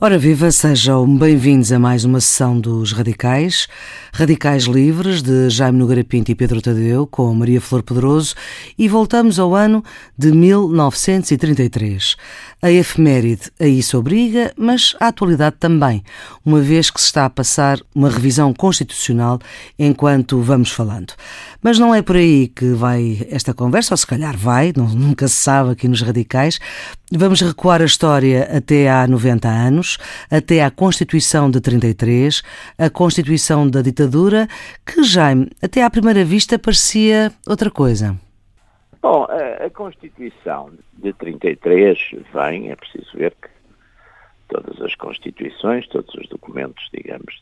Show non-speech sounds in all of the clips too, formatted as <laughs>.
Ora viva, sejam bem-vindos a mais uma sessão dos Radicais. Radicais Livres, de Jaime Nogueira Pinto e Pedro Tadeu, com Maria Flor Pedroso, e voltamos ao ano de 1933. A efeméride a isso obriga, mas a atualidade também, uma vez que se está a passar uma revisão constitucional enquanto vamos falando. Mas não é por aí que vai esta conversa, ou se calhar vai, não, nunca se sabe aqui nos Radicais. Vamos recuar a história até há 90 anos, até à Constituição de 33, a Constituição da ditadura, que já até à primeira vista parecia outra coisa. Bom, a Constituição de 33 vem, é preciso ver que todas as constituições, todos os documentos, digamos,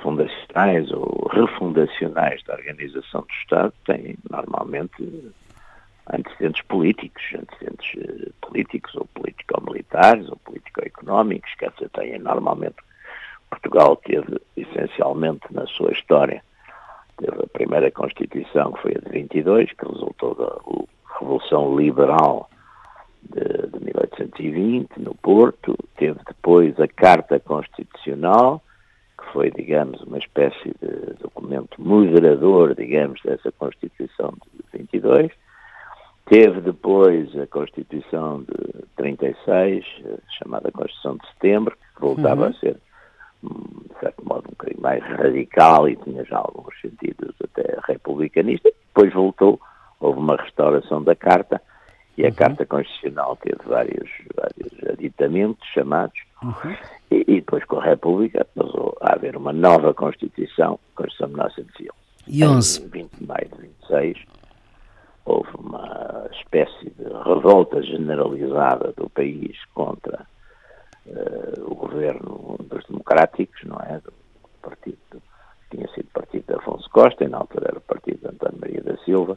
fundacionais ou refundacionais da organização do Estado têm normalmente antecedentes políticos, antecedentes uh, políticos ou político-militares ou político-económicos, quer dizer, têm normalmente Portugal teve essencialmente na sua história teve a primeira Constituição que foi a de 22, que resultou da Revolução Liberal de, de 1820 no Porto, teve depois a Carta Constitucional que foi, digamos, uma espécie de documento moderador, digamos, dessa Constituição de 22. Teve depois a Constituição de 36, chamada Constituição de Setembro, que voltava uhum. a ser, de certo modo, um bocadinho mais radical e tinha já alguns sentidos até republicanista. Depois voltou, houve uma restauração da Carta, e a uhum. Carta Constitucional teve vários, vários aditamentos chamados, uhum. e, e, depois com a República passou a haver uma nova Constituição, Constituição de 1911. E 11. Em 20 de maio de 26 houve uma espécie de revolta generalizada do país contra uh, o governo dos democráticos, não é? Do partido, tinha sido partido de Afonso Costa, e na altura era o partido de António Maria da Silva,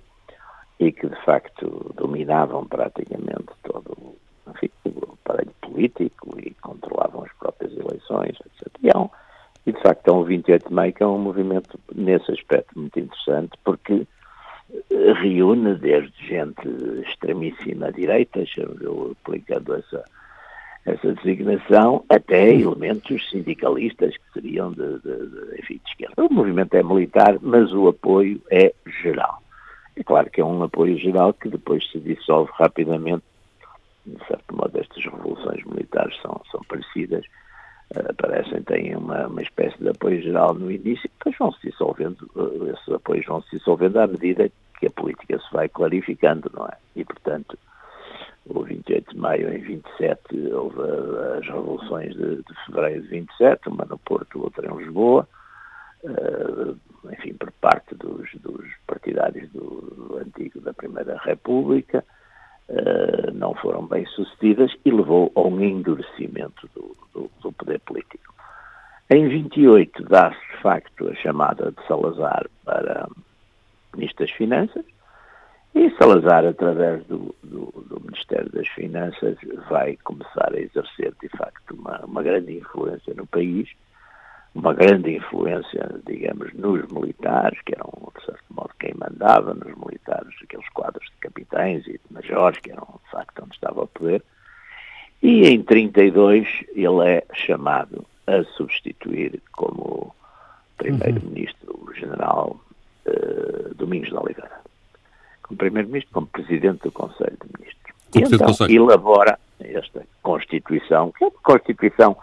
e que de facto dominavam praticamente todo enfim, o aparelho político e controlavam as próprias eleições, etc. E, é de facto é um 28 de maio que é um movimento nesse aspecto muito interessante porque reúne desde gente extremíssima direita, eu aplicando essa, essa designação, até elementos sindicalistas que seriam de, de, de, enfim, de esquerda. O movimento é militar, mas o apoio é geral. É claro que é um apoio geral que depois se dissolve rapidamente. De certo modo, estas revoluções militares são, são parecidas, uh, parecem têm uma, uma espécie de apoio geral no início, e depois vão se dissolvendo, uh, esses apoios vão se dissolvendo à medida que a política se vai clarificando, não é? E, portanto, o 28 de maio em 27 houve as revoluções de, de fevereiro de 27, uma no Porto, outra em Lisboa, uh, enfim, por parte dos, dos partidários do, do, antigo da Primeira República, uh, não foram bem sucedidas e levou a um endurecimento do, do, do poder político. Em 28 dá-se de facto a chamada de Salazar para Ministro das Finanças e Salazar, através do, do, Ministério das Finanças, vai começar a exercer de facto uma, uma grande influência no país uma grande influência, digamos, nos militares, que eram, de certo modo, quem mandava nos militares, aqueles quadros de capitães e de majores, que eram, de facto, onde estava o poder. E em 32 ele é chamado a substituir como primeiro-ministro o general uh, Domingos de Oliveira. Como primeiro-ministro, como presidente do Conselho de Ministros. e então elabora esta Constituição, que é uma Constituição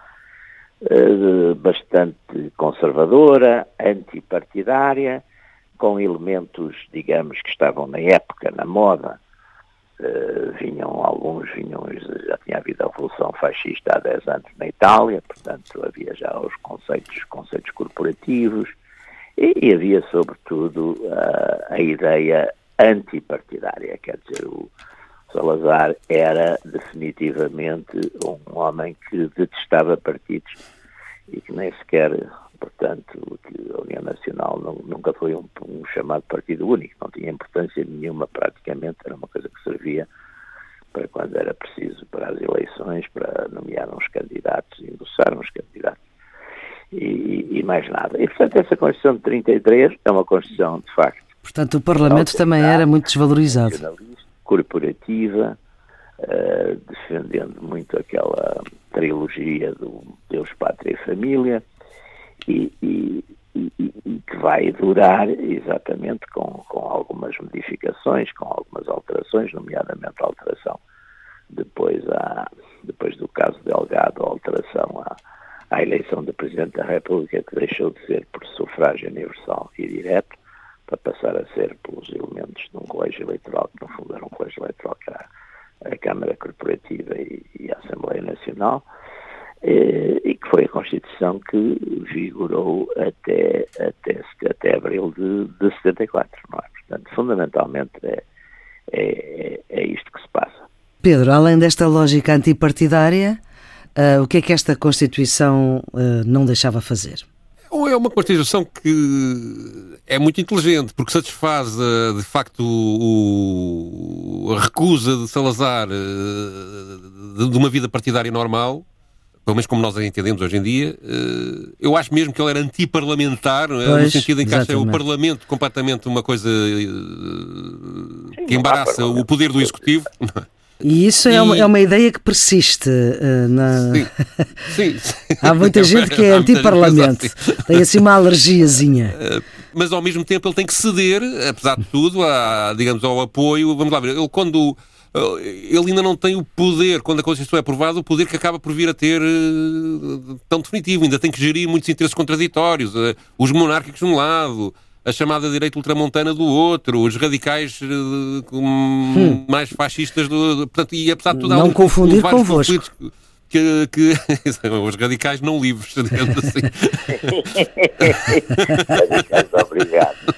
bastante conservadora, antipartidária, com elementos, digamos, que estavam na época, na moda. Uh, vinham alguns, vinham, já tinha havido a Revolução Fascista há 10 anos na Itália, portanto havia já os conceitos, conceitos corporativos, e, e havia sobretudo uh, a ideia antipartidária, quer dizer, o, Salazar era definitivamente um homem que detestava partidos e que nem sequer, portanto, que a União Nacional não, nunca foi um, um, chamado partido único, não tinha importância nenhuma praticamente, era uma coisa que servia para quando era preciso para as eleições, para nomear uns candidatos, endossar uns candidatos. E, e, mais nada. E, portanto, essa Constituição de 33 é uma Constituição, de facto. Portanto, o Parlamento também era muito desvalorizado corporativa, uh, defendendo muito aquela trilogia do Deus, Pátria e Família, e, e, e, e que vai durar exatamente com, com algumas modificações, com algumas alterações, nomeadamente a alteração depois, a, depois do caso Delgado, a alteração à, à eleição do Presidente da República, que deixou de ser por sufrágio universal e direto, para passar a ser pelos elementos de um colégio eleitoral, que no fundo era um colégio eleitoral, que era a Câmara Corporativa e, e a Assembleia Nacional, e, que foi a Constituição que vigorou até, até, até abril de, de 74, não é? Portanto, fundamentalmente é, é, é isto que se passa. Pedro, além desta lógica antipartidária, uh, o que é que esta Constituição uh, não deixava fazer? Ou é uma Constituição que é muito inteligente, porque satisfaz eh, de facto o, a recusa de Salazar de, de uma vida partidária normal, pelo menos como nós a entendemos hoje em dia, eu acho mesmo que ele era antiparlamentar, é? no sentido em que acha o Parlamento completamente uma coisa que embaraça o poder do Executivo. E isso é e... é, uma, é uma ideia que persiste. Uh, na... sim. <laughs> Sim, sim. Há muita <laughs> gente que é anti-parlamento, tem assim uma alergiazinha. Uh, <laughs> mas ao mesmo tempo ele tem que ceder, apesar de tudo, a, digamos, ao apoio. Vamos lá ver, ele quando. Eh, ele ainda não tem o poder, quando a Constituição é aprovada, o poder que acaba por vir a ter tão definitivo. Ainda tem que gerir muitos interesses contraditórios. os monárquicos de um lado, a chamada direita ultramontana do outro, os radicais uh, hum. mais fascistas do. Portanto, e apesar de tudo, não há confundir um, convosco. Que, que <laughs> os radicais não livres, digamos assim. radicais obrigados.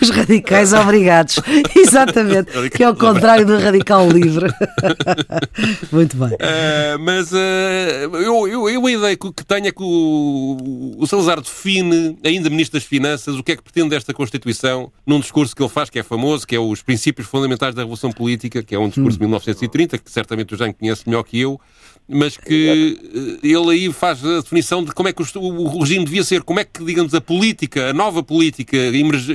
Os radicais obrigados, exatamente, radicais que é o contrário do radical livre. Muito bem. Uh, mas uh, eu, eu, eu, a ideia que tenho é que o, o Salazar define, ainda Ministro das Finanças, o que é que pretende desta Constituição, num discurso que ele faz, que é famoso, que é os princípios fundamentais da Revolução Política, que é um discurso hum. de 1930, que certamente o Jean conhece melhor que eu, mas que eh, ele aí faz a definição de como é que o, regime devia ser, como é que, digamos, a política, a nova política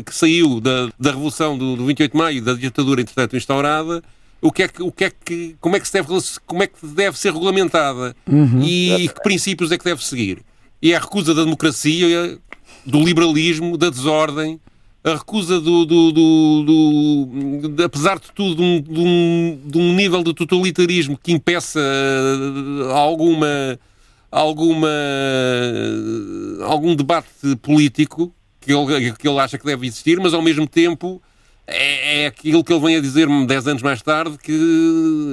que saiu da, da Revolução do, do 28 de Maio, da ditadura, entretanto, instaurada, o que é que, o que, é que, como, é que deve, como é que deve ser regulamentada uhum. e que princípios é que deve seguir. E é a recusa da democracia, do liberalismo, da desordem, a recusa do, do, do, do apesar de tudo, de um, de, um, de um, nível de totalitarismo que impeça eh, alguma, alguma, algum debate político que ele, que ele acha que deve existir, mas ao mesmo tempo é, é aquilo que ele vem a dizer dez anos mais tarde, que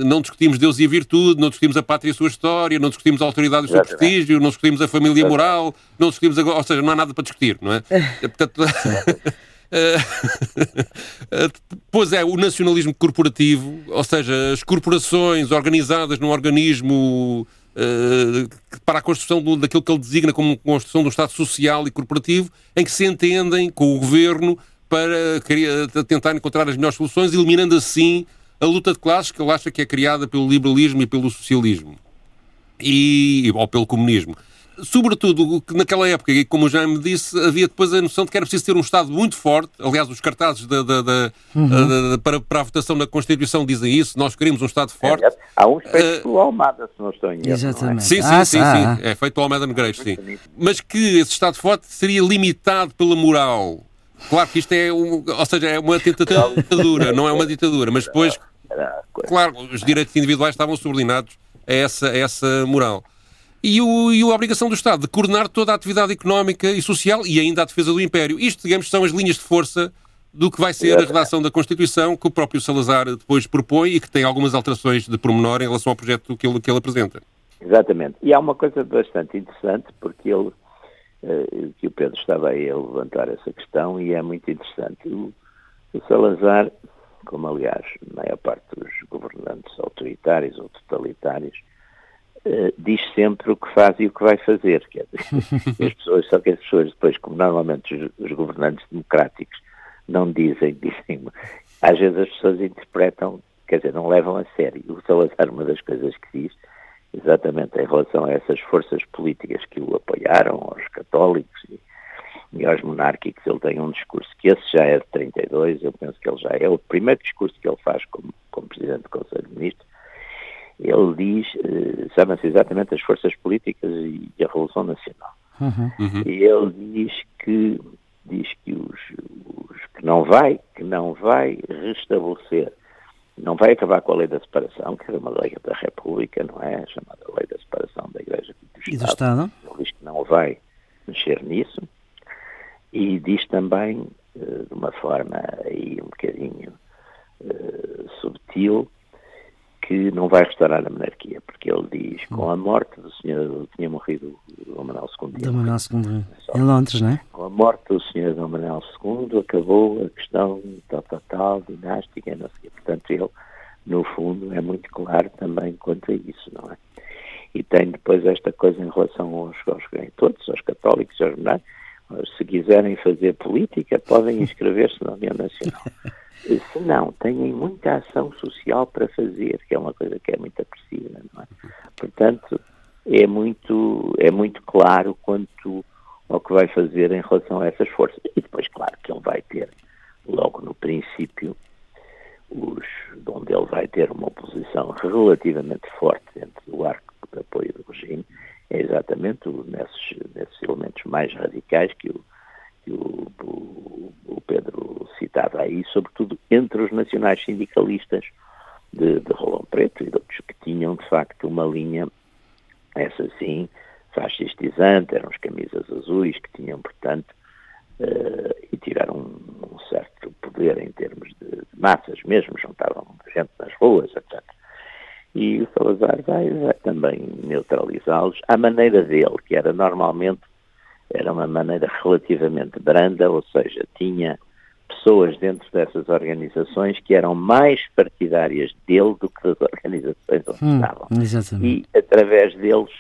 não discutimos Deus e a virtude, não discutimos a pátria e a sua história, não discutimos a autoridade e o seu prestígio, não discutimos a família moral, não discutimos, a, ou seja, não há nada para discutir, não é? <laughs> Portanto, <laughs> <laughs> pois é, o nacionalismo corporativo, ou seja, as corporações organizadas num organismo uh, para a construção do, daquilo que ele designa como construção do Estado social e corporativo, em que se entendem com o governo para tentar encontrar as melhores soluções, eliminando assim a luta de classes que ele acha que é criada pelo liberalismo e pelo socialismo. E, ou pelo comunismo sobretudo naquela época, e como já me disse, havia depois a noção de que era preciso ter um Estado muito forte. Aliás, os cartazes da, da, da, uhum. para, para, a votação na Constituição dizem isso. Nós queremos um Estado forte. É, há um feito uh, pelo Almada, se não estou em erro. É? Exatamente. É? Sim, sim, ah, sim, ah, sim. É feito pelo Almada Negreiros, sim. Mas que esse Estado forte seria limitado pela moral. Claro que isto é, um, ou seja, é uma ditadura, não é uma ditadura, mas depois, claro, os direitos individuais estavam subordinados a essa, a essa moral e, o, e a obrigação do Estado de coordenar toda a atividade económica e social e ainda a defesa do Império. Isto, digamos, são as linhas de força do que vai ser a redação da Constituição que o próprio Salazar depois propõe e que tem algumas alterações de pormenor em relação ao projeto que ele, que ele apresenta. Exatamente. E há uma coisa bastante interessante, porque ele, uh, que o Pedro estava aí a levantar essa questão, e é muito interessante. O, o Salazar, como aliás a maior parte dos governantes autoritários ou totalitários, uh, diz sempre o que faz e o que vai fazer. Quer dizer, <laughs> as pessoas, só que as pessoas depois, como normalmente os, os governantes democráticos não dizem, <laughs> dizem, às vezes as pessoas interpretam, quer dizer, não levam a sério. O Salazar, uma das coisas que diz, exatamente em relação a essas forças políticas que o apoiaram, aos católicos e, e aos monárquicos, ele tem um discurso que esse já é de 32, eu penso que ele já é o primeiro discurso que ele faz como, como presidente Presidente do Conselho de Ministros, ele diz, uh, chama-se exatamente as forças políticas e, a Revolução Nacional. Uhum. Uhum. E ele diz que diz que os, os, que não vai que não vai restabelecer não vai acabar com a lei da separação, que era uma lei da República, não é? Chamada lei da separação da Igreja do Estado. E do Estado. Ele diz que não vai mexer nisso e diz também, eh, de uma forma aí um bocadinho uh, subtil, que não vai restaurar a monarquia, porque ele diz com a morte do senhor, tinha morrido Dom Manuel II. Dom Manuel II, em Londres, não é? Com a morte do senhor Dom Manuel II acabou a questão tal, tal, tal, dinástica, não sei Portanto, ele, no fundo, é muito claro também quanto a isso, não é? E tem depois esta coisa em relação aos, aos todos, aos católicos, aos monárquicos, se quiserem fazer política, podem <laughs> inscrever-se na União Nacional. <laughs> Se não, têm muita ação social para fazer, que é uma coisa que é muito apreciada, não é? Portanto, é muito, é muito claro quanto ao que vai fazer em relação a essas forças. E depois, claro, que ele vai ter, logo no princípio, os, onde ele vai ter uma oposição relativamente forte dentro do arco de apoio do regime, é exatamente nesses, nesses elementos mais radicais que o, que o, o, o Pedro citava aí, sobretudo entre os nacionais sindicalistas de, de Rolão Preto e outros que tinham, de facto, uma linha, essa sim, fascistizante, eram os camisas azuis que tinham, portanto, uh, e tiveram um, um, certo poder em termos de, de massas mesmo, juntavam gente nas ruas, etc. E o Salazar vai, vai também neutralizá-los à maneira dele, que era normalmente era uma maneira relativamente branda, ou seja, tinha pessoas dentro dessas organizações que eram mais partidárias dele do que das organizações onde hum, estavam. Exatamente. E através deles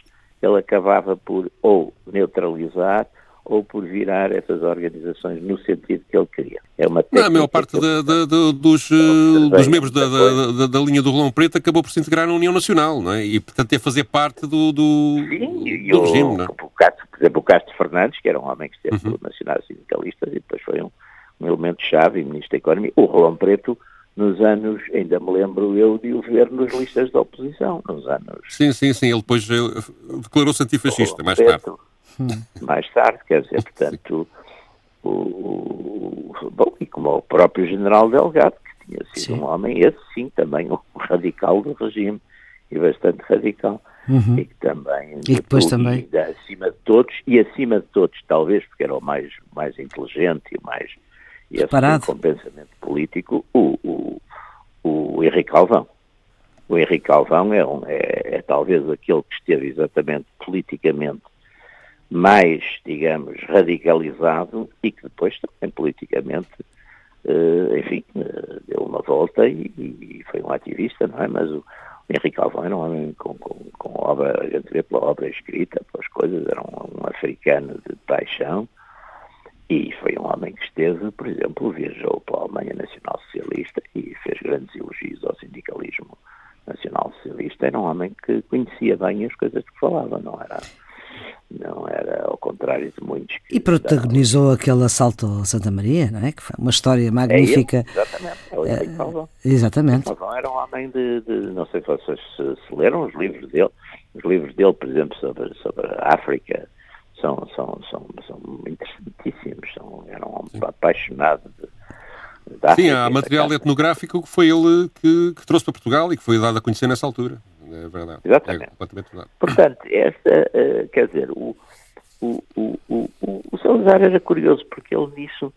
ele acabava por ou neutralizar ou por virar essas organizações no sentido que ele queria. É uma Não, a maior parte de, de, de, dos, uh, dos membros da, da, linha do Rolão Preto acabou por se integrar na União Nacional, não é? E, portanto, é fazer parte do, do, Sim, do o, regime, não é? O Castro, por exemplo, o Castro Fernandes, que era um homem que esteve uhum. nacional sindicalista e depois foi um, um elemento-chave e ministro da Economia. O Rolão Preto nos anos, ainda me lembro eu de o ver nos listas da oposição, nos anos... Sim, sim, sim, ele depois eh, declarou-se antifascista, mais tarde. <laughs> mais tarde, quer dizer, portanto, o, o, bom, e como o próprio general Delgado, que tinha sido sim. um homem, esse sim, também um <laughs> radical do regime, e bastante radical, uhum. e que também, e depois também e, acima de todos, e acima de todos, talvez, porque era o mais, mais inteligente e o mais e esse com pensamento político, o, o, o Henrique Calvão. O Henrique Calvão é, um, é, é talvez aquele que esteve exatamente politicamente mais, digamos, radicalizado e que depois também politicamente, uh, enfim, uh, deu uma volta e, e, foi um ativista, não é? Mas o, o Henrique Alvão era um homem com, com, com obra, a gente vê pela obra escrita, pelas coisas, era um, um africano de paixão e foi um homem que esteve, por exemplo, viajou para a Alemanha Nacional Socialista e fez grandes elogios ao sindicalismo nacional socialista. Era um homem que conhecia bem as coisas que falava, não era não era ao contrário de muitos. e protagonizou aquele assalto a Santa Maria, não é? Que foi uma história magnífica. É ele, exatamente, é o Henrique Calvão. Exatamente. Calvão era um homem de, de, não sei se vocês se, se, leram os livros dele, os livros dele, por exemplo, sobre, sobre a África, são, são, são, são interessantíssimos, são, era um homem apaixonado de, Sim, há material etnográfico que foi ele que, que, trouxe para Portugal e que foi dado a conhecer nessa altura é verdade. Exatamente. É completamente verdade. Portanto, essa, uh, quer dizer, o, o, o, o, o Salazar era curioso porque ele nisso,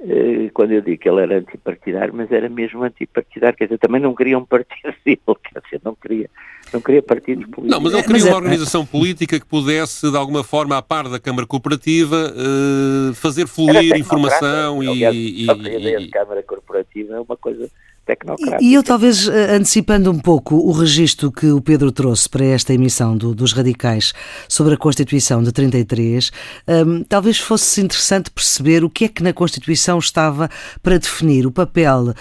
uh, quando eu digo que ele era antipartidário, mas era mesmo antipartidário, quer dizer, também não queria um partido <laughs> dele, quer dizer, não queria, não queria partidos políticos. Não, mas ele queria uma organização política que pudesse, de alguma forma, à par da Câmara Cooperativa, uh, fazer fluir informação e, e, A ideia de Câmara Corporativa é uma coisa tecnocrática. E eu talvez eh, antecipando um pouco o registro que o Pedro trouxe para esta emissão do, dos radicais sobre a Constituição de 33, um, talvez fosse interessante perceber o que é que na Constituição estava para definir o papel uh,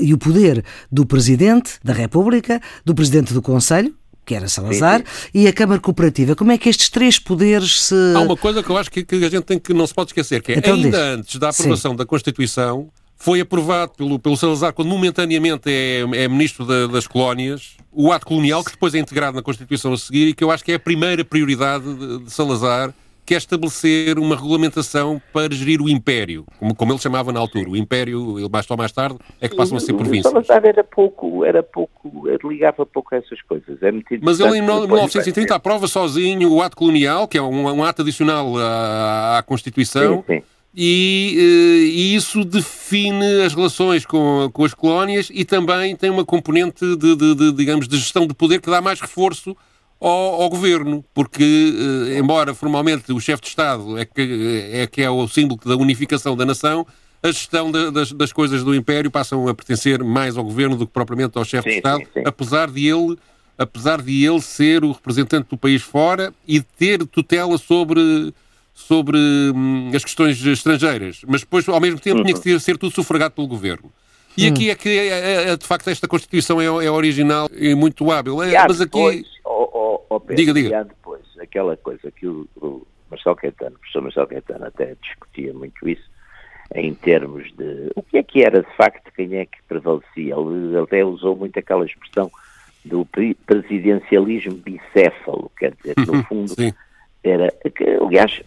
e o poder do Presidente da República, do Presidente do Conselho, que era Salazar, sim, sim. e a Câmara Cooperativa. Como é que estes três poderes se. Há uma coisa que eu acho que, que a gente tem que não se pode esquecer, que é então ainda diz. antes da aprovação sim. da Constituição, foi aprovado pelo, pelo Salazar quando momentaneamente é, é ministro da, das colónias, o ato colonial que depois é integrado na Constituição a seguir e que eu acho que é a primeira prioridade de, de Salazar, que é estabelecer uma regulamentação para gerir o império, como, como ele chamava na altura. O império, ele mais ou mais tarde, é que passam a ser províncias. Salazar era pouco, era pouco, ligava pouco a essas coisas. É Mas ele em 1930 aprova sozinho o ato colonial, que é um, um ato adicional à, à Constituição. Sim, sim e, eh, e, isso define as relações com, com as colónias e também tem uma componente de, de, de digamos, de gestão de poder que dá mais reforço ao, ao governo, porque, eh, embora formalmente o chefe de Estado é que, é que é o símbolo da unificação da nação, a gestão das, das, coisas do Império passam a pertencer mais ao governo do que propriamente ao chefe de Estado, sim, sim. apesar de ele apesar de ele ser o representante do país fora e ter tutela sobre sobre hum, as questões estrangeiras, mas depois, ao mesmo tempo, tinha que ser, ser tudo sufragado pelo governo. E hum. aqui é que, é, é, é, de facto, esta Constituição é, é original e muito hábil. É, mas depois, aqui... Oh, oh, oh Pedro, diga, diga. E há depois aquela coisa que o, o Marcelo Caetano, o professor Marcelo Caetano até discutia muito isso, em termos de o que é que era, de facto, quem é que prevalecia. Ele até usou muito aquela expressão do presidencialismo bicéfalo, quer dizer, que no fundo... Sim era, que, aliás,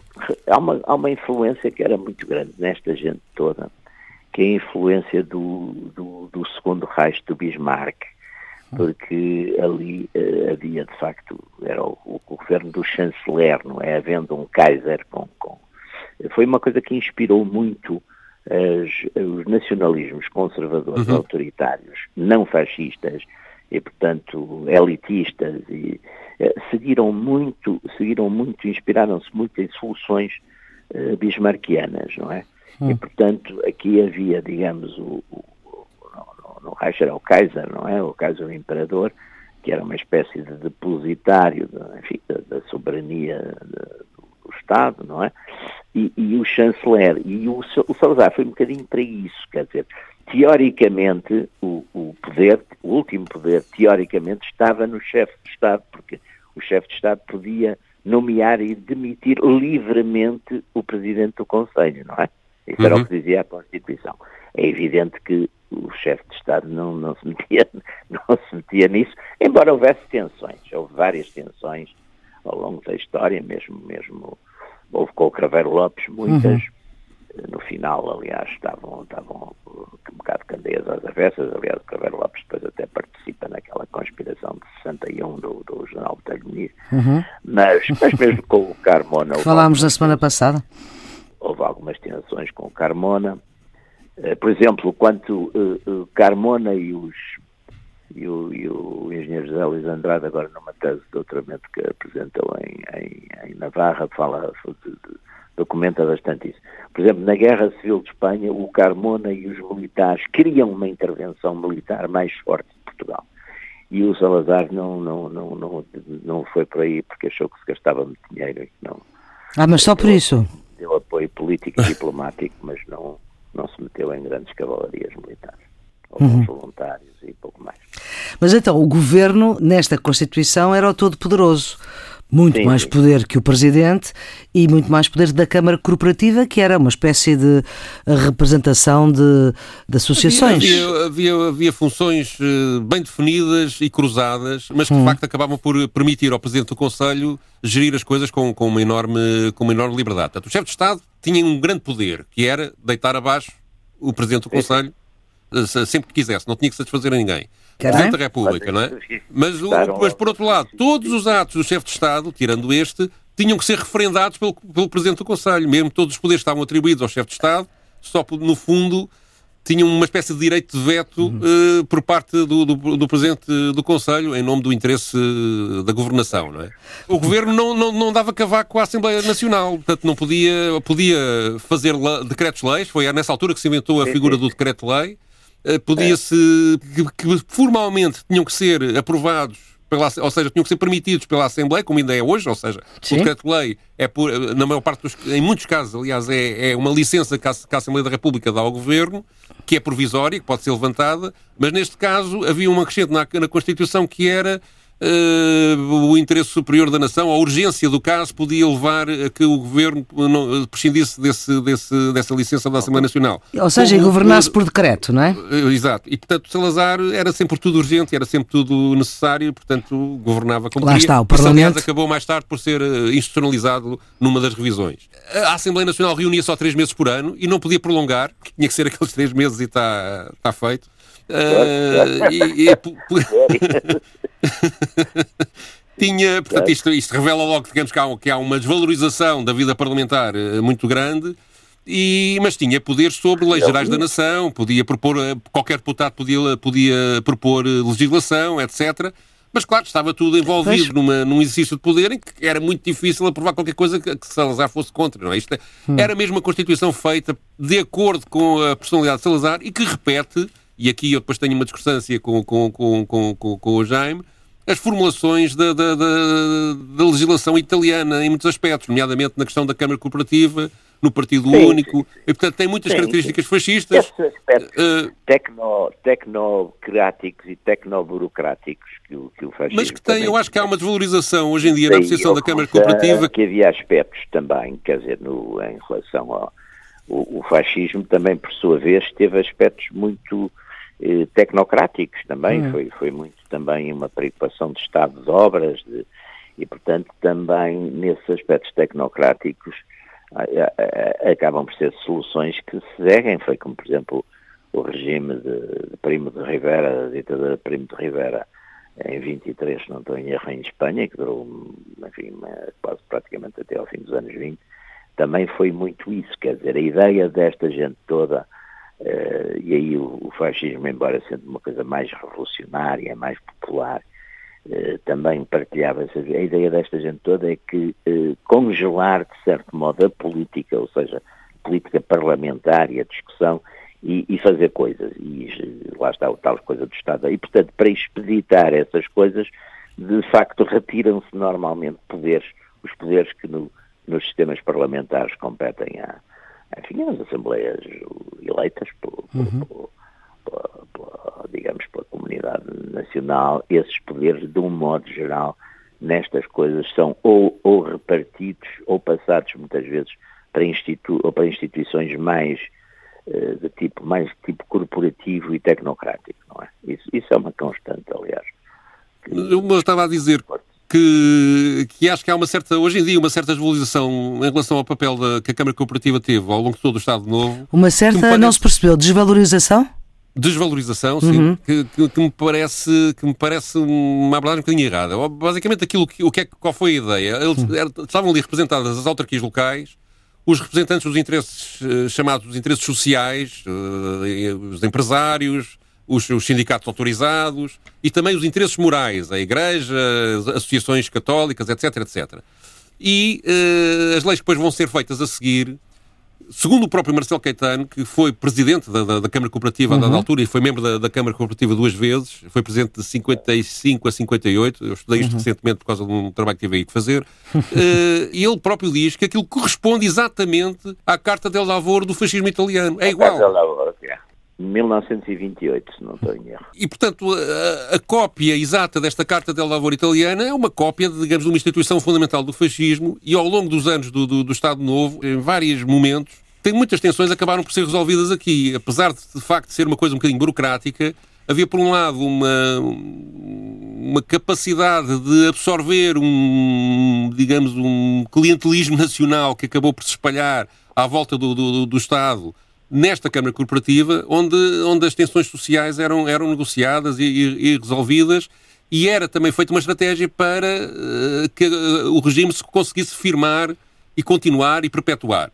há uma, há uma influência que era muito grande nesta gente toda, que é a influência do, do, do segundo Reich do Bismarck, porque ali uh, havia de facto, era o, o, governo do chanceler, não é? Havendo um Kaiser com, com... Foi uma coisa que inspirou muito as, os nacionalismos conservadores uhum. autoritários, não fascistas, e portanto elitistas e eh, seguiram muito, seguiram muito, inspiraram-se muito em soluções uh, bismarckianas, não é? Hum. E portanto aqui havia, digamos, o, o, no, no Reich era o Kaiser, não é? O Kaiser o Imperador, que era uma espécie de depositário, de, enfim, da, da soberania de, do Estado, não é? E, e o chanceler, e o, o Salazar foi um bocadinho para isso, quer dizer, teoricamente, o, o, poder, o último poder, teoricamente, estava no chefe de Estado, porque o chefe de Estado podia nomear e demitir livremente o presidente do Conselho, não é? Isso uhum. era o uhum. que dizia a Constituição. É evidente que o chefe de Estado não, não, se metia, <laughs> não se metia nisso, embora houvesse tensões, houve várias tensões ao longo da história, mesmo, mesmo houve com o Craveiro Lopes muitas, uhum no final, aliás, estavam, estavam um bocado candeias às avessas. Aliás, o Craveiro Lopes depois até participa naquela conspiração de 61 do, do General Botelho Muniz. Uhum. Mas, mas mesmo com o Carmona... Falámos na semana passada. Houve algumas tensões com o Carmona. Uh, por exemplo, quanto uh, uh, Carmona e os e o, e o engenheiro José Luís Andrade, agora numa tese de doutoramento que apresentou em, em, em Navarra, fala de, de documenta bastante isso. Por exemplo, na Guerra Civil de Espanha, o Carmona e os militares queriam uma intervenção militar mais forte em Portugal. E o Salazar não, não, não, não, não foi por aí porque achou que se gastava muito dinheiro e não. Ah, mas só por isso? Deu apoio político e diplomático, mas não, não se meteu em grandes cavalarias militares. Alguns uhum. voluntários e pouco mais. Mas então, o governo, nesta Constituição, era o todo-poderoso muito sim, mais sim. poder que o Presidente e muito mais poder da Câmara Corporativa, que era uma espécie de representação de, de associações. Havia, havia, havia, funções eh, bem definidas e cruzadas, mas que hum. de facto acabavam por permitir ao Presidente do Conselho gerir as coisas com, com, uma, enorme, com uma enorme liberdade. Portanto, o chefe de Estado tinha um grande poder, que era deitar abaixo o Presidente do Conselho eh, sempre que quisesse, não tinha que satisfazer a ninguém. Presidente da República, não é? Mas, o, mas, por outro lado, todos os atos do chefe de Estado, tirando este, tinham que ser referendados pelo, pelo Presidente do Conselho. Mesmo todos os poderes estavam atribuídos ao chefe de Estado, só no fundo tinham uma espécie de direito de veto uhum. uh, por parte do, do, do, Presidente do Conselho em nome do interesse da governação, não é? O Governo não, não, não dava cavaco à Assembleia Nacional, portanto não podia, podia fazer decretos-leis, foi nessa altura que se inventou a figura do decreto-lei, eh, podia-se, que, que, formalmente tinham que ser aprovados, pela, ou seja, tinham que ser permitidos pela Assembleia, como ainda é hoje, ou seja, Sim. o decreto-lei é, por, na maior parte dos, em muitos casos, aliás, é, é uma licença que a, que a, Assembleia da República dá ao Governo, que é provisória, que pode ser levantada, mas neste caso havia uma crescente na, na Constituição que era o interesse superior da nação, a urgência do caso podia levar a que o governo não, prescindisse desse, desse, dessa licença da Assembleia Nacional. Ou seja, Como, governasse por decreto, não é? Exato. E, portanto, Salazar era sempre tudo urgente, era sempre tudo necessário, portanto, governava como Lá queria. está, o Parlamento... Isso, acabou mais tarde por ser institucionalizado numa das revisões. A Assembleia Nacional reunia só três meses por ano e não podia prolongar, tinha que ser <laughs> aqueles três meses e está tá feito. Uh, e, e, <laughs> tinha, portanto, isto, isto, revela logo digamos, que, há, que há uma desvalorização da vida parlamentar uh, muito grande. E, mas tinha poder sobre leis gerais da nação, podia propor, qualquer deputado podia, podia propor legislação, etc. Mas, claro, estava tudo envolvido numa, num exercício de poder em que era muito difícil aprovar qualquer coisa que, que Salazar fosse contra. Não é? Isto é, hum. Era mesmo uma Constituição feita de acordo com a personalidade de Salazar e que repete e aqui eu depois tenho uma discordância com, com, com, com, com, com o Jaime, as formulações da, da, da, da, legislação italiana em muitos aspectos, nomeadamente na questão da Câmara Cooperativa, no Partido sim, Único, sim. e portanto tem muitas características fascistas. Esses aspectos uh, tecno, tecnocráticos e tecnoburocráticos que o, que o fascismo... Mas que tem, eu acho que há uma desvalorização hoje em dia na posição da Câmara Cooperativa... que havia aspectos também, quer dizer, no, em relação ao... O, o fascismo também, por sua vez, teve aspectos muito eh, tecnocráticos também, hum. foi, foi muito também uma preocupação de Estado de obras de, e, portanto, também nesses aspectos tecnocráticos a, a, a, acabam por ser soluções que se seguem, foi como, por exemplo, o regime de, de Primo de Rivera, a ditadura de Primo de Rivera, em 23, não estou em erro, em Espanha, que durou, enfim, quase praticamente até ao fim dos anos 20, também foi muito isso, quer dizer, a ideia desta gente toda Uh, e aí o, o, fascismo, embora sendo uma coisa mais revolucionária, mais popular, uh, também partilhava essa, a ideia desta gente toda é que uh, congelar de certo modo a política, ou seja, política parlamentar e a discussão e, e, fazer coisas. E lá está o tal coisa do Estado. E portanto, para expeditar essas coisas, de facto retiram-se normalmente poderes, os poderes que no, nos sistemas parlamentares competem a enfim, as assembleias eleitas por, uhum. por, por, por, digamos, pela comunidade nacional, esses poderes, de um modo geral, nestas coisas são ou, ou repartidos ou passados muitas vezes para, institu ou para instituições mais uh, de tipo mais de tipo corporativo e tecnocrático, não é? Isso, isso é uma constante, aliás. Que... Eu estava a dizer que, que acho que há uma certa, hoje em dia, uma certa desvalorização em relação ao papel da, que a Câmara Cooperativa teve ao longo de todo o Estado Novo. Uma certa, parece... não se percebeu, desvalorização? Desvalorização, sim, uhum. que, que, que, me parece, que me parece uma abordagem um bocadinho errada. Basicamente, aquilo que, o que é, qual foi a ideia? Eles. Estavam ali representadas as autarquias locais, os representantes dos interesses, eh, chamados interesses sociais, eh, os empresários, os, os, sindicatos autorizados e também os interesses morais, a Igreja, as associações católicas, etc, etc. E uh, as leis que depois vão ser feitas a seguir, segundo o próprio Marcelo Caetano, que foi presidente da, da, da Câmara Cooperativa uhum. altura e foi membro da, da, Câmara Cooperativa duas vezes, foi presidente de 55 a 58, eu estudei isto uhum. recentemente por causa de um trabalho que tive aí que fazer, uh, <laughs> e ele próprio diz que aquilo corresponde exatamente à Carta del Lavoro do fascismo italiano. É igual. Carta del Lavoro, é. 1928, se não estou em erro. E, portanto, a, a, cópia exata desta Carta del Lavoro italiana é uma cópia, digamos, de uma instituição fundamental do fascismo e, ao longo dos anos do, do, do Estado Novo, em vários momentos, tem muitas tensões acabaram por ser resolvidas aqui. Apesar de, de facto, ser uma coisa um bocadinho burocrática, havia, por um lado, uma, uma capacidade de absorver um, digamos, um clientelismo nacional que acabou por se espalhar à volta do, do, do Estado nesta Câmara Corporativa, onde, onde as tensões sociais eram, eram negociadas e, e, e resolvidas, e era também feita uma estratégia para uh, que uh, o regime se conseguisse firmar e continuar e perpetuar.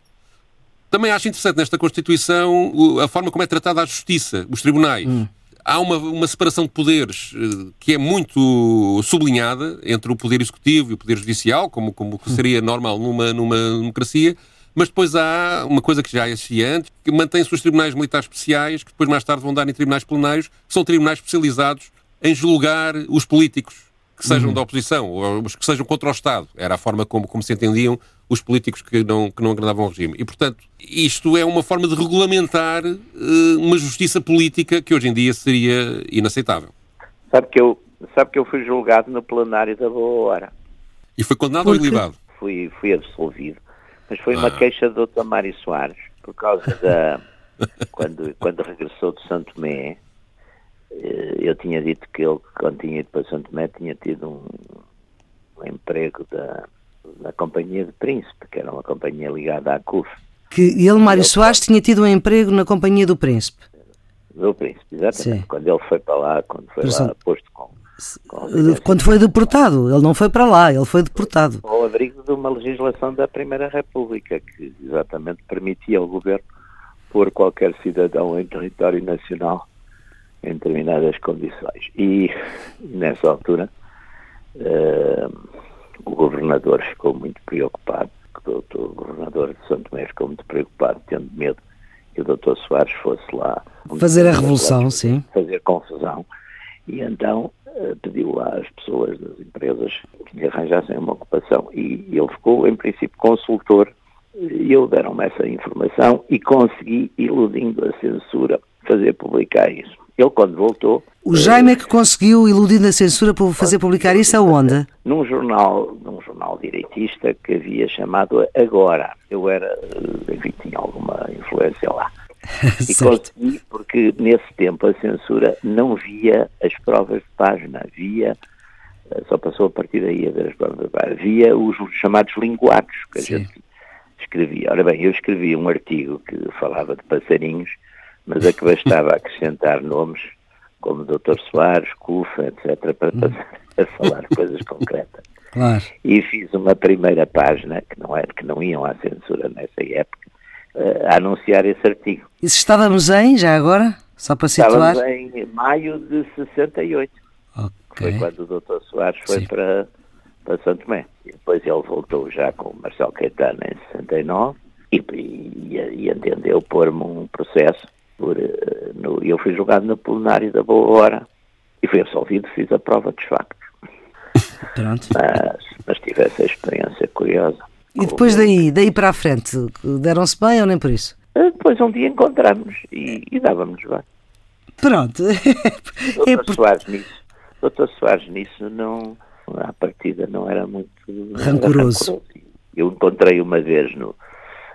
Também acho interessante nesta Constituição uh, a forma como é tratada a justiça, os tribunais. Hum. Há uma, uma separação de poderes uh, que é muito sublinhada entre o poder executivo e o poder judicial, como, como seria normal numa, numa democracia, mas depois há uma coisa que já existia antes, que mantém-se os tribunais militares especiais, que depois mais tarde vão dar em tribunais plenários, que são tribunais especializados em julgar os políticos que sejam uhum. da oposição, ou os que sejam contra o Estado. Era a forma como, como se entendiam os políticos que não, que não agradavam ao regime. E, portanto, isto é uma forma de regulamentar uh, uma justiça política que hoje em dia seria inaceitável. Sabe que eu, Sabe que eu fui julgado no plenário da Boa Hora. E foi condenado ou ilibado? Fui, fui absolvido. Mas foi uma ah. queixa do Dr. Mário Soares, por causa da... <laughs> quando, quando regressou de Santo Tomé, eh, eu tinha dito que ele, quando tinha ido para Santo Tomé, tinha tido um, um emprego da, da Companhia de Príncipe, que era uma companhia ligada à CUF. Que ele, Mário ele, Soares, tinha tido um emprego na Companhia do Príncipe. Do Príncipe, exatamente. Sim. Quando ele foi para lá, quando foi lá posto com, Quando foi deportado, ele não foi para lá, ele foi deportado. Ao abrigo de uma legislação da Primeira República, que exatamente permitia ao governo pôr qualquer cidadão em território nacional em determinadas condições. E nessa altura uh, o governador ficou muito preocupado, o doutor governador de Santo Tomé ficou muito preocupado, tendo medo que o doutor Soares fosse lá fazer a revolução, sim. Fazer confusão. E então uh, pediu às pessoas das empresas que lhe arranjassem uma ocupação. E ele ficou, em princípio, consultor e eu deram-me essa informação e consegui, iludindo a censura, fazer publicar isso. Ele, quando voltou. O Jaime é que conseguiu, iludindo a censura, para fazer publicar isso aonde? Num jornal, num jornal direitista que havia chamado Agora. Eu era, enfim, tinha alguma influência lá. <laughs> e consegui, porque nesse tempo a censura não via as provas de página, via, eh, só passou a partir daí a ver as provas de página, via os chamados linguados que a Sim. gente escrevia. Ora bem, eu escrevi um artigo que falava de passarinhos mas a que bastava <laughs> acrescentar nomes como Dr. Soares, Cufa, etc., para hum. passar a falar <laughs> coisas concretas. Claro. E fiz uma primeira página, que não, era, que não iam à censura nessa época, a anunciar esse artigo. E se estávamos em, já agora? Só para situar? Estávamos em maio de 68. Okay. Foi quando o Dr. Soares foi para, para Santo Tomé. E depois ele voltou já com o Marcelo Caetano em 69 e, e, e entendeu pôr-me um processo por, uh, no, eu fui julgado no plenário da Boa Hora e fui absolvido, fiz a prova de facto. <laughs> Pronto. Mas, mas tive essa experiência curiosa. E depois daí, daí para a frente, deram-se bem ou nem por isso? Eh, depois um dia encontramos e, e dávamos bem. Pronto. <laughs> Doutor, é por... Soares nisso, Doutor Soares nisso não, à partida não era muito rancoroso. Era rancoroso. Eu encontrei uma vez no,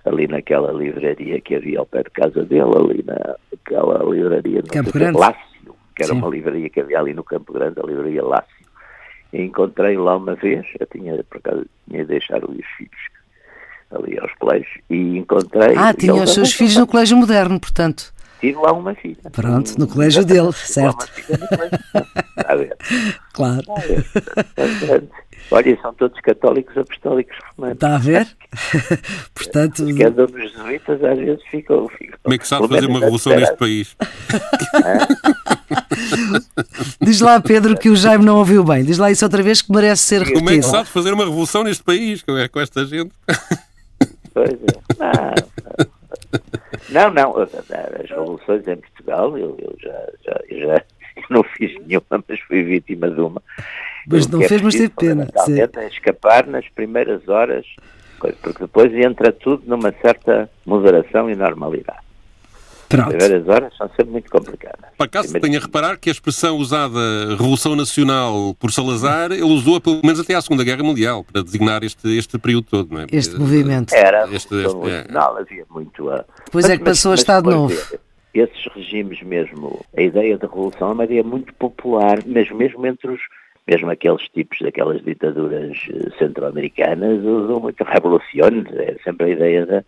ali naquela livraria que havia ao pé de casa dele, ali naquela livraria Campo Grande. Lácio, que era Sim. uma livraria que havia ali no Campo Grande, a livraria Lácio. E encontrei lá uma vez, eu tinha, por acaso, tinha de deixar os filhos ali aos colégios, e encontrei... Ah, tinha os seus filhos no colégio moderno, portanto. Tive lá uma filha. Pronto, no colégio dele, certo. Está a ver. Claro. Está a ver. Olha, são todos católicos apostólicos romanos. Está a ver? <laughs> Portanto... Os que andam nos jesuítas às vezes ficam... ficam Como é que sabe fazer uma revolução neste país? <laughs> Diz lá, Pedro, que o Jaime não ouviu bem. Diz lá isso outra vez que merece ser repetido. Como é que sabe fazer uma revolução neste país com, com esta gente? <laughs> Pois é. Não, não. As revoluções em Portugal, eu, eu já, já, já não fiz nenhuma, mas fui vítima de uma. Mas não é fez, mas teve pena. É escapar nas primeiras horas, porque depois entra tudo numa certa moderação e normalidade. Pronto. As primeiras horas são sempre muito complicadas. Para acaso tenho a reparar que a expressão usada Revolução Nacional por Salazar, ele usou pelo menos até à Segunda Guerra Mundial, para designar este, este período todo, não é? Este movimento. Era, este, este, é. Nacional, havia muito a... Depois mas, é que passou mas, a Estado Novo. Ver, esses regimes mesmo, a ideia de revolução é uma ideia muito popular, mesmo, mesmo entre os mesmo aqueles tipos daquelas ditaduras eh, centro-americanas usam muito revolução, é sempre a ideia da,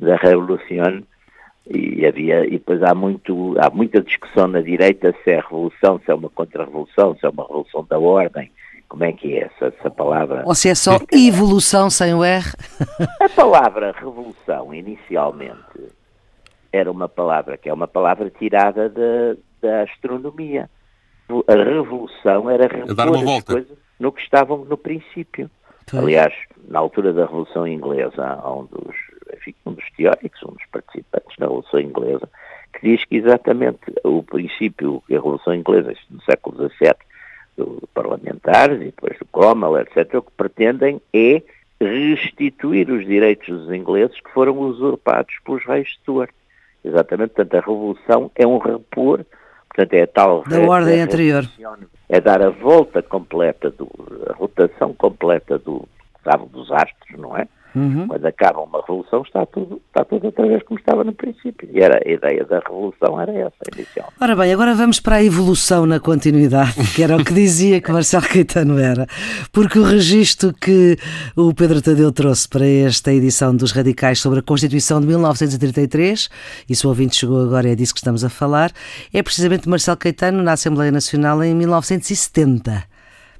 da revolução e havia e depois há muito há muita discussão na direita se é revolução, se é uma contra-revolução, se é uma revolução da ordem. Como é que é essa, essa palavra? Ou se é só evolução sem o R? A palavra revolução, inicialmente, era uma palavra que é uma palavra tirada da, da astronomia a revolução era repor as coisas no que estavam no princípio. Aliás, na altura da Revolução Inglesa, há um dos, enfim, um dos teóricos, um dos participantes da Revolução Inglesa, que diz que exatamente o princípio que a Revolução Inglesa, no século XVII, do parlamentares e depois do Cromwell, etc., o que pretendem é restituir os direitos dos ingleses que foram usurpados pelos reis Stuart. Exatamente, portanto, a Revolução é um repor Portanto, é a tal... Da ordem anterior. É dar a volta completa, do, a rotação completa do cabo dos astros, não é? Uhum. Quando acaba uma revolução está tudo, está tudo outra vez como estava no princípio. E era, a ideia da revolução era essa, inicial. Ora bem, agora vamos para a evolução na continuidade, que era o que dizia que Marcelo Caetano era. Porque o registro que o Pedro Tadeu trouxe para esta edição dos Radicais sobre a Constituição de 1933, e se o ouvinte chegou agora é disso que estamos a falar, é precisamente Marcelo Caetano na Assembleia Nacional em 1970.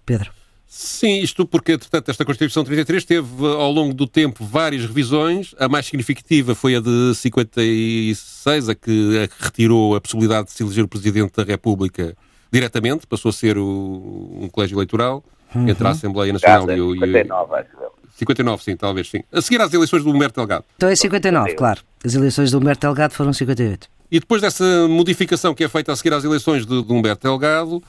Pedro. Sim, isto porque, portanto, esta Constituição de 33 teve ao longo do tempo várias revisões. A mais significativa foi a de 56, a que, a que retirou a possibilidade de se eleger o Presidente da República diretamente, passou a ser o, um colégio eleitoral uhum. entre a Assembleia Nacional e o. 59, acho 59, sim, talvez sim. A seguir às eleições do Humberto Delgado. Então é 59, claro. As eleições do Humberto Delgado foram 58. E depois dessa modificação que é feita a seguir às eleições de, de Humberto Delgado,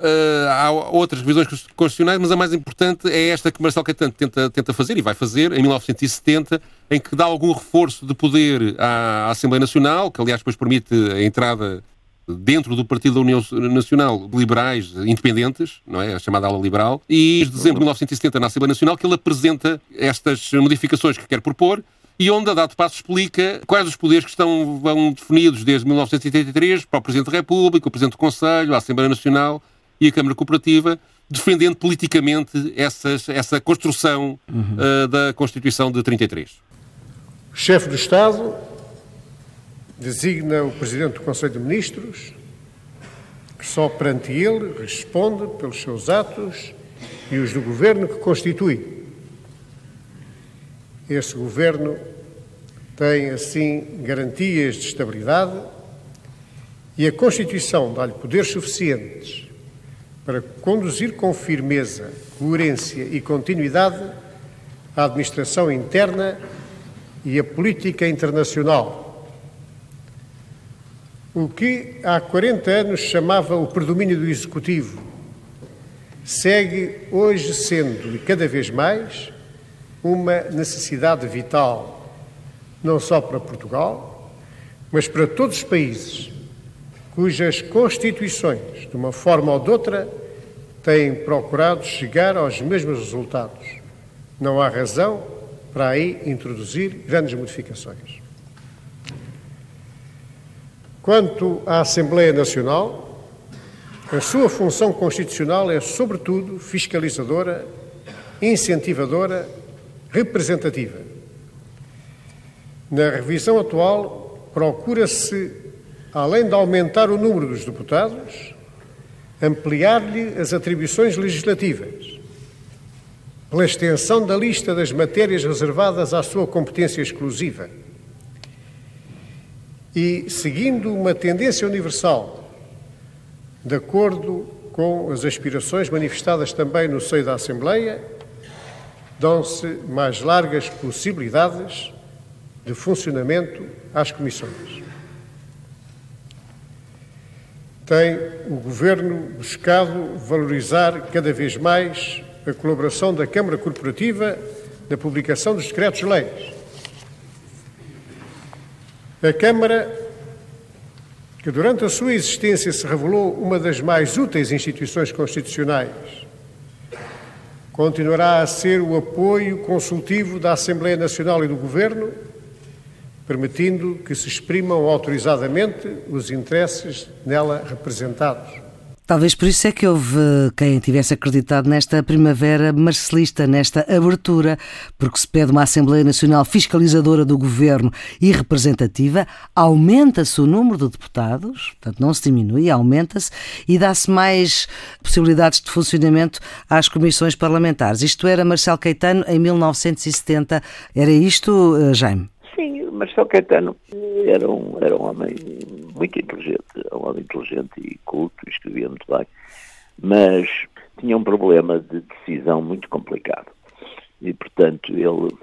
Uh, há outras revisões constitucionais, mas a mais importante é esta que Marcelo Caetano tenta, tenta fazer e vai fazer em 1970, em que dá algum reforço de poder à, à Assembleia Nacional, que aliás depois permite a entrada dentro do Partido da União Nacional de liberais independentes, não é? A chamada ala liberal, e em dezembro de 1970 na Assembleia Nacional que ele apresenta estas modificações que quer propor e onde a dado passo explica quais os poderes que estão vão definidos desde 1983 para o Presidente da República, o Presidente do Conselho, a Assembleia Nacional e a Câmara Cooperativa, defendendo politicamente essas, essa construção uhum. uh, da Constituição de 33. O chefe do Estado designa o Presidente do Conselho de Ministros, que só perante ele responde pelos seus atos e os do Governo que constitui. Esse Governo tem, assim, garantias de estabilidade e a Constituição dá-lhe poderes suficientes para conduzir com firmeza, coerência e continuidade a administração interna e a política internacional. O que há 40 anos chamava o predomínio do Executivo segue hoje sendo, e cada vez mais, uma necessidade vital, não só para Portugal, mas para todos os países cujas constituições, de uma forma ou de outra, têm procurado chegar aos mesmos resultados. Não há razão para aí introduzir grandes modificações. Quanto à Assembleia Nacional, a sua função constitucional é, sobretudo, fiscalizadora, incentivadora, representativa. Na revisão atual, procura-se, além de aumentar o número dos deputados, ampliar-lhe as atribuições legislativas, pela extensão da lista das matérias reservadas à sua competência exclusiva. E seguindo uma tendência universal, de acordo com as aspirações manifestadas também no seio da Assembleia, dão-se mais largas possibilidades de funcionamento às comissões tem o Governo buscado valorizar cada vez mais a colaboração da Câmara Corporativa na publicação dos decretos-leis. A Câmara, que durante a sua existência se revelou uma das mais úteis instituições constitucionais, continuará a ser o apoio consultivo da Assembleia Nacional e do Governo permitindo que se exprimam autorizadamente os interesses nela representados. Talvez por isso é que houve quem tivesse acreditado nesta primavera marcelista, nesta abertura, porque se pede uma Assembleia Nacional fiscalizadora do governo e representativa, aumenta-se o número de deputados, portanto não se diminui, aumenta-se e dá-se mais possibilidades de funcionamento às comissões parlamentares. Isto era Marcelo Caetano em 1970. Era isto, Jaime? Marcelo Caetano era um, era um homem muito inteligente, um homem inteligente e culto, escrevia muito bem, mas tinha um problema de decisão muito complicado. E, portanto, ele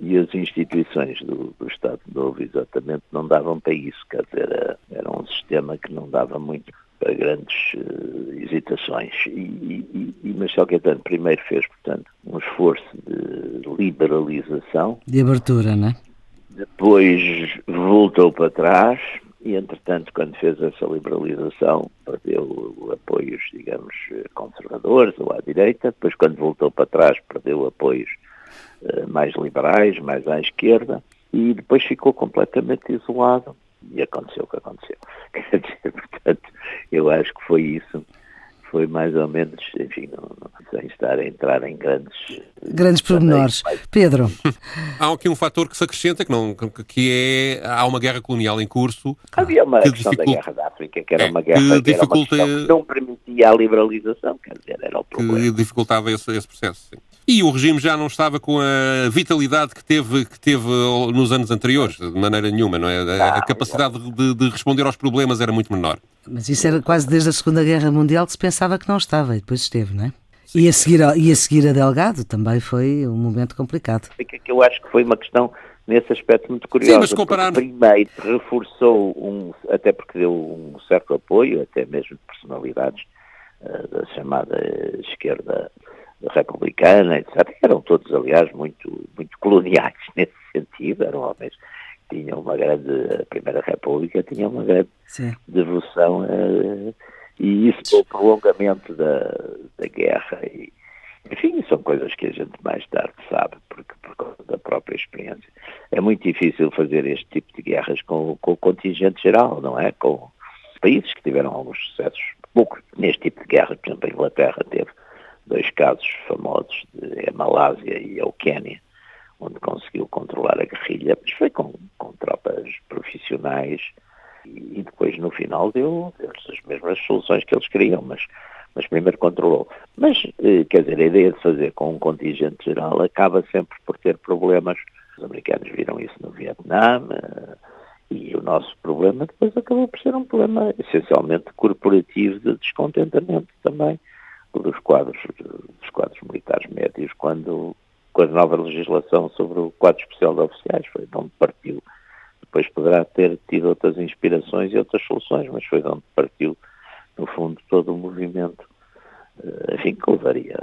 e as instituições do, do Estado Novo exatamente não davam para isso, quer dizer, era, era um sistema que não dava muito para grandes uh, hesitações. E, e, e Marcelo Caetano primeiro fez, portanto, um esforço de liberalização. De abertura, não é? Depois voltou para trás e, entretanto, quando fez essa liberalização, perdeu apoios, digamos, conservadores ou à direita, depois, quando voltou para trás, perdeu apoios uh, mais liberais, mais à esquerda, e depois ficou completamente isolado. E aconteceu o que aconteceu. <laughs> Quer dizer, portanto, eu acho que foi isso foi mais ou menos, enfim, não, não, sem estar a entrar em grandes... Grandes pormenores. Pedro? <laughs> há aqui um fator que se acrescenta, que, não, que é, há uma guerra colonial em curso... Havia uma que questão dificulta, da Guerra da África, que era é, uma guerra que, dificulta, que não permitia a liberalização, quer dizer, era o problema. Que dificultava esse, esse processo, sim. E o regime já não estava com a vitalidade que teve, que teve nos anos anteriores, de maneira nenhuma, não é? A, a capacidade de, de, responder aos problemas era muito menor. Mas isso era quase desde a Segunda Guerra Mundial que se pensava que não estava e depois esteve, não é? E a, seguir, e a seguir a Delgado também foi um momento complicado. Que eu acho que foi uma questão nesse aspecto muito curiosa. Sim, mas comparar... Primeiro reforçou, um, até porque deu um certo apoio, até mesmo de personalidades uh, da chamada esquerda republicana, etc. Eram todos, aliás, muito, muito coloniais <laughs> nesse sentido, eram homens que tinham uma grande, a Primeira República tinha uma grande Sim. devoção a, e isso o prolongamento da, da guerra e, enfim, são coisas que a gente mais tarde sabe, porque por causa da própria experiência. É muito difícil fazer este tipo de guerras com, com o contingente geral, não é? Com países que tiveram alguns sucessos, pouco neste tipo de guerra, por exemplo, a Inglaterra teve dois casos famosos, de, a Malásia e o Quênia, onde conseguiu controlar a guerrilha, mas foi com, com tropas profissionais e, e depois no final deu, deu as mesmas soluções que eles queriam, mas, mas primeiro controlou. Mas, eh, quer dizer, a ideia de fazer com um contingente geral acaba sempre por ter problemas. Os americanos viram isso no Vietnã, eh, e o nosso problema depois acabou por ser um problema essencialmente corporativo de descontentamento também dos quadros, dos quadros militares médios quando, com a nova legislação sobre o quadro especial de oficiais, foi de onde partiu. Depois poderá ter tido outras inspirações e outras soluções, mas foi de onde partiu, no fundo, todo o movimento eh, enfim, que levaria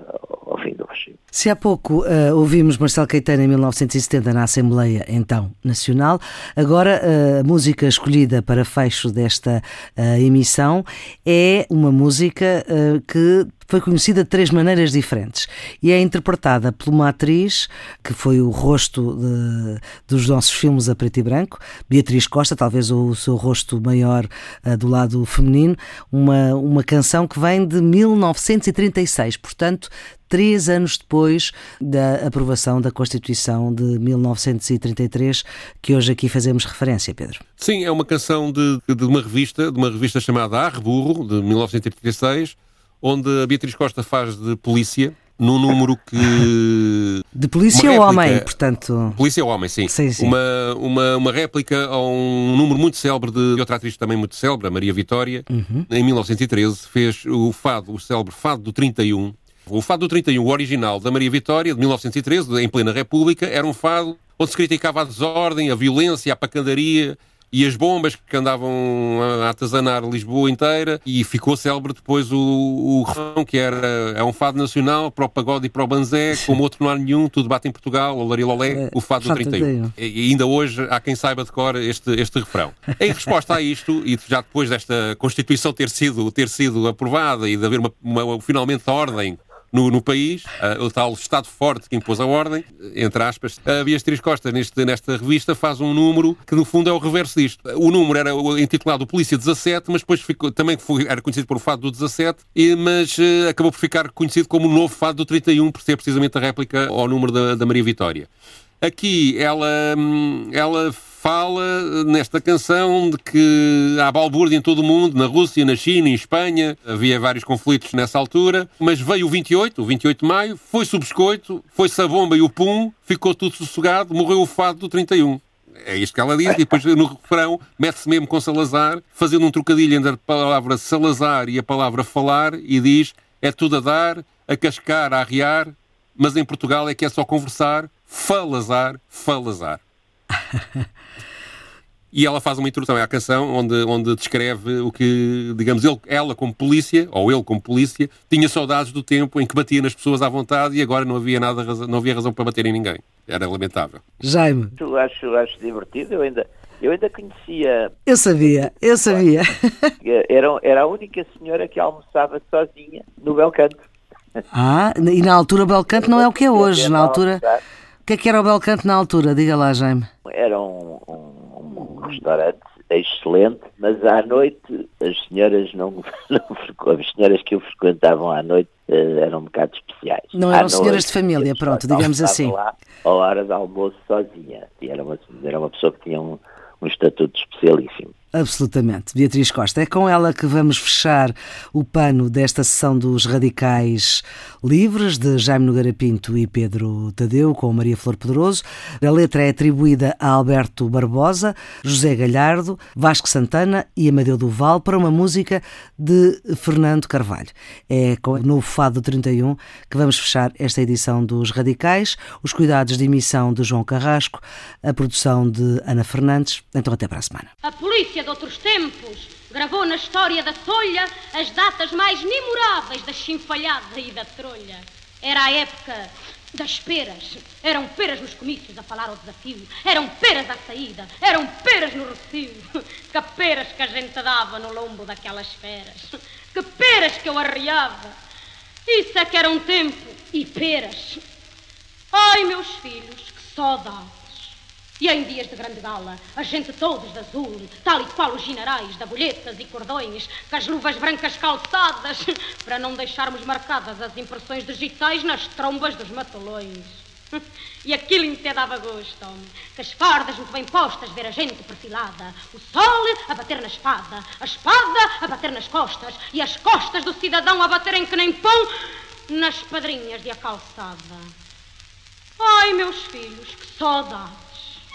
ao, fim do regime. Se há pouco uh, ouvimos Marcelo Caetano em 1970 na Assembleia, então, Nacional, agora uh, a música escolhida para fecho desta uh, emissão é uma música que foi conhecida de três maneiras diferentes e é interpretada por uma atriz que foi o rosto de, dos nossos filmes a preto e branco, Beatriz Costa, talvez o seu rosto maior uh, do lado feminino, uma, uma canção que vem de 1936, portanto, três anos depois da aprovação da Constituição de 1933, que hoje aqui fazemos referência, Pedro. Sim, é uma canção de, de uma revista, de uma revista chamada Arreburro, de 1936, onde a Beatriz Costa faz de polícia, num número que. <laughs> De polícia ou homem, portanto. Polícia ou homem, sim. sim, sim. Uma, uma, uma réplica a um número muito célebre de outra atriz também muito célebre, a Maria Vitória. Uhum. Em 1913 fez o fado, o célebre Fado do 31. O Fado do 31, o original da Maria Vitória, de 1913, em plena República, era um fado onde se criticava a desordem, a violência, a pacandaria, e as bombas que andavam a atazanar Lisboa inteira e ficou célebre depois o, o refrão que era é um fado nacional para o pagode e para o banzé, como outro não há nenhum, tudo bate em Portugal, o Larilolé, é, o fado do 31. E, e ainda hoje há quem saiba de cor este, este refrão. Em resposta a isto, e já depois desta Constituição ter sido, ter sido aprovada e de haver uma, uma finalmente ordem no, no país, uh, o tal Estado forte que impôs a ordem, entre aspas. A Beatriz Costa, neste, nesta revista, faz um número que, no fundo, é o reverso disto. O número era intitulado Polícia 17, mas depois ficou, também foi, era conhecido por o fado do 17, e, mas uh, acabou por ficar conhecido como o novo fado do 31, por ser precisamente a réplica ao número da, da Maria Vitória. Aqui ela, hum, ela fala nesta canção de que há balbúrdia em todo o mundo, na Rússia, na China, em Espanha, havia vários conflitos nessa altura, mas veio o 28, o 28 de maio, foi-se o biscoito, foi-se a bomba e o pum, ficou tudo sossegado, morreu o fado do 31. É isto que ela diz, e depois no refrão mete-se mesmo com Salazar, fazendo um trocadilho entre a palavra Salazar e a palavra falar, e diz: é tudo a dar, a cascar, a arriar, mas em Portugal é que é só conversar, falazar, falazar. <laughs> E ela faz uma introdução à canção onde, onde descreve o que, digamos, ele, ela como polícia, ou ele como polícia, tinha saudades do tempo em que batia nas pessoas à vontade e agora não havia nada, não havia razão para bater em ninguém. Era lamentável. Jaime. Eu acho, acho divertido, eu ainda, Eu ainda conhecia. Eu sabia, eu sabia. <laughs> Era, era a única senhora que almoçava sozinha no Belcanto. Ah, e na altura o Belcanto não é o que é hoje. Na altura. Que é que era o Belcanto na altura? Diga lá, Jaime. Era um, um, um restaurante excelente, mas à noite as senhoras não, <laughs> não as senhoras que o frequentavam à noite uh, eram um bocado especiais. Não eram noite, senhoras de família, pronto, digamos assim. Lá, a hora de almoço sozinha. E era uma, era uma pessoa que tinha um, um estatuto especialíssimo. Absolutamente. Beatriz Costa, é com ela que vamos fechar o pano desta sessão dos Radicais Livres, de Jaime Nogueira Pinto e Pedro Tadeu, com Maria Flor Pedroso. A letra é atribuída a Alberto Barbosa, José Galhardo, Vasco Santana e Amadeu Duval para uma música de Fernando Carvalho. É com o novo Fado 31 que vamos fechar esta edição dos Radicais, os cuidados de emissão de João Carrasco, a produção de Ana Fernandes. Então até para a semana. A polícia de outros tempos gravou na história da Tolha as datas mais memoráveis da chinfalhada e da trolha. Era a época das peras. Eram peras nos comícios a falar ao desafio. Eram peras à saída. Eram peras no recio. Que peras que a gente dava no lombo daquelas feras. Que peras que eu arreava. Isso é que era um tempo. E peras. Ai, meus filhos, que saudade. E em dias de grande gala, a gente todos de azul, tal e qual os generais, de bolhetas e cordões, com as luvas brancas calçadas, <laughs> para não deixarmos marcadas as impressões digitais nas trombas dos matolões. <laughs> E aquilo até dava gosto, homem. Que as fardas muito bem postas, ver a gente perfilada. O sol a bater na espada, a espada a bater nas costas, e as costas do cidadão a baterem que nem pão nas padrinhas de a calçada. Ai, meus filhos, que saudade!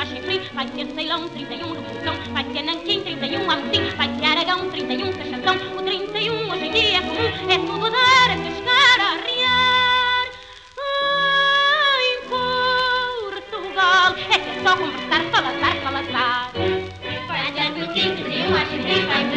31 é o fado eterno cantado, ai como nenhum. Desde a Abissínia ao Japão, aquilo já é só há 31. Chegou a Rússia a China, em Espanha domina chega a Irum. Ai, meus filhos em Baiona, ai que da pona que 31. Vai ser Ceilão, 31 Revolução, vai ser Nanquim, 31 Amotim, vai ser Aragão, 31 Cachação, o 31 hoje em dia é comum, é tudo dar, a cascar, a arriar. Em Portugal, é que é só conversar, salazar, salazar. Vai ser Nanquim, 31 a Chifre, vai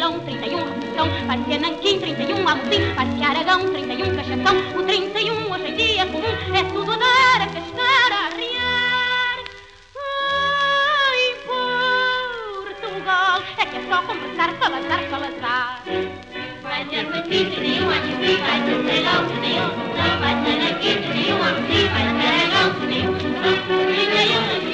melão, 31 remoção, então, parecia nanquim, 31 amotim, parecia aragão, 31 cachacão, o 31 hoje em dia comum, é tudo a dar, é a cascar, a arriar. Ai, Portugal, é que é só conversar, falazar, falazar. Vai ser nanquim, 31 amotim, vai ser melão, 31 remoção, vai ser nanquim, 31 amotim, vai ser aragão, 31 cachacão, 31 cachacão,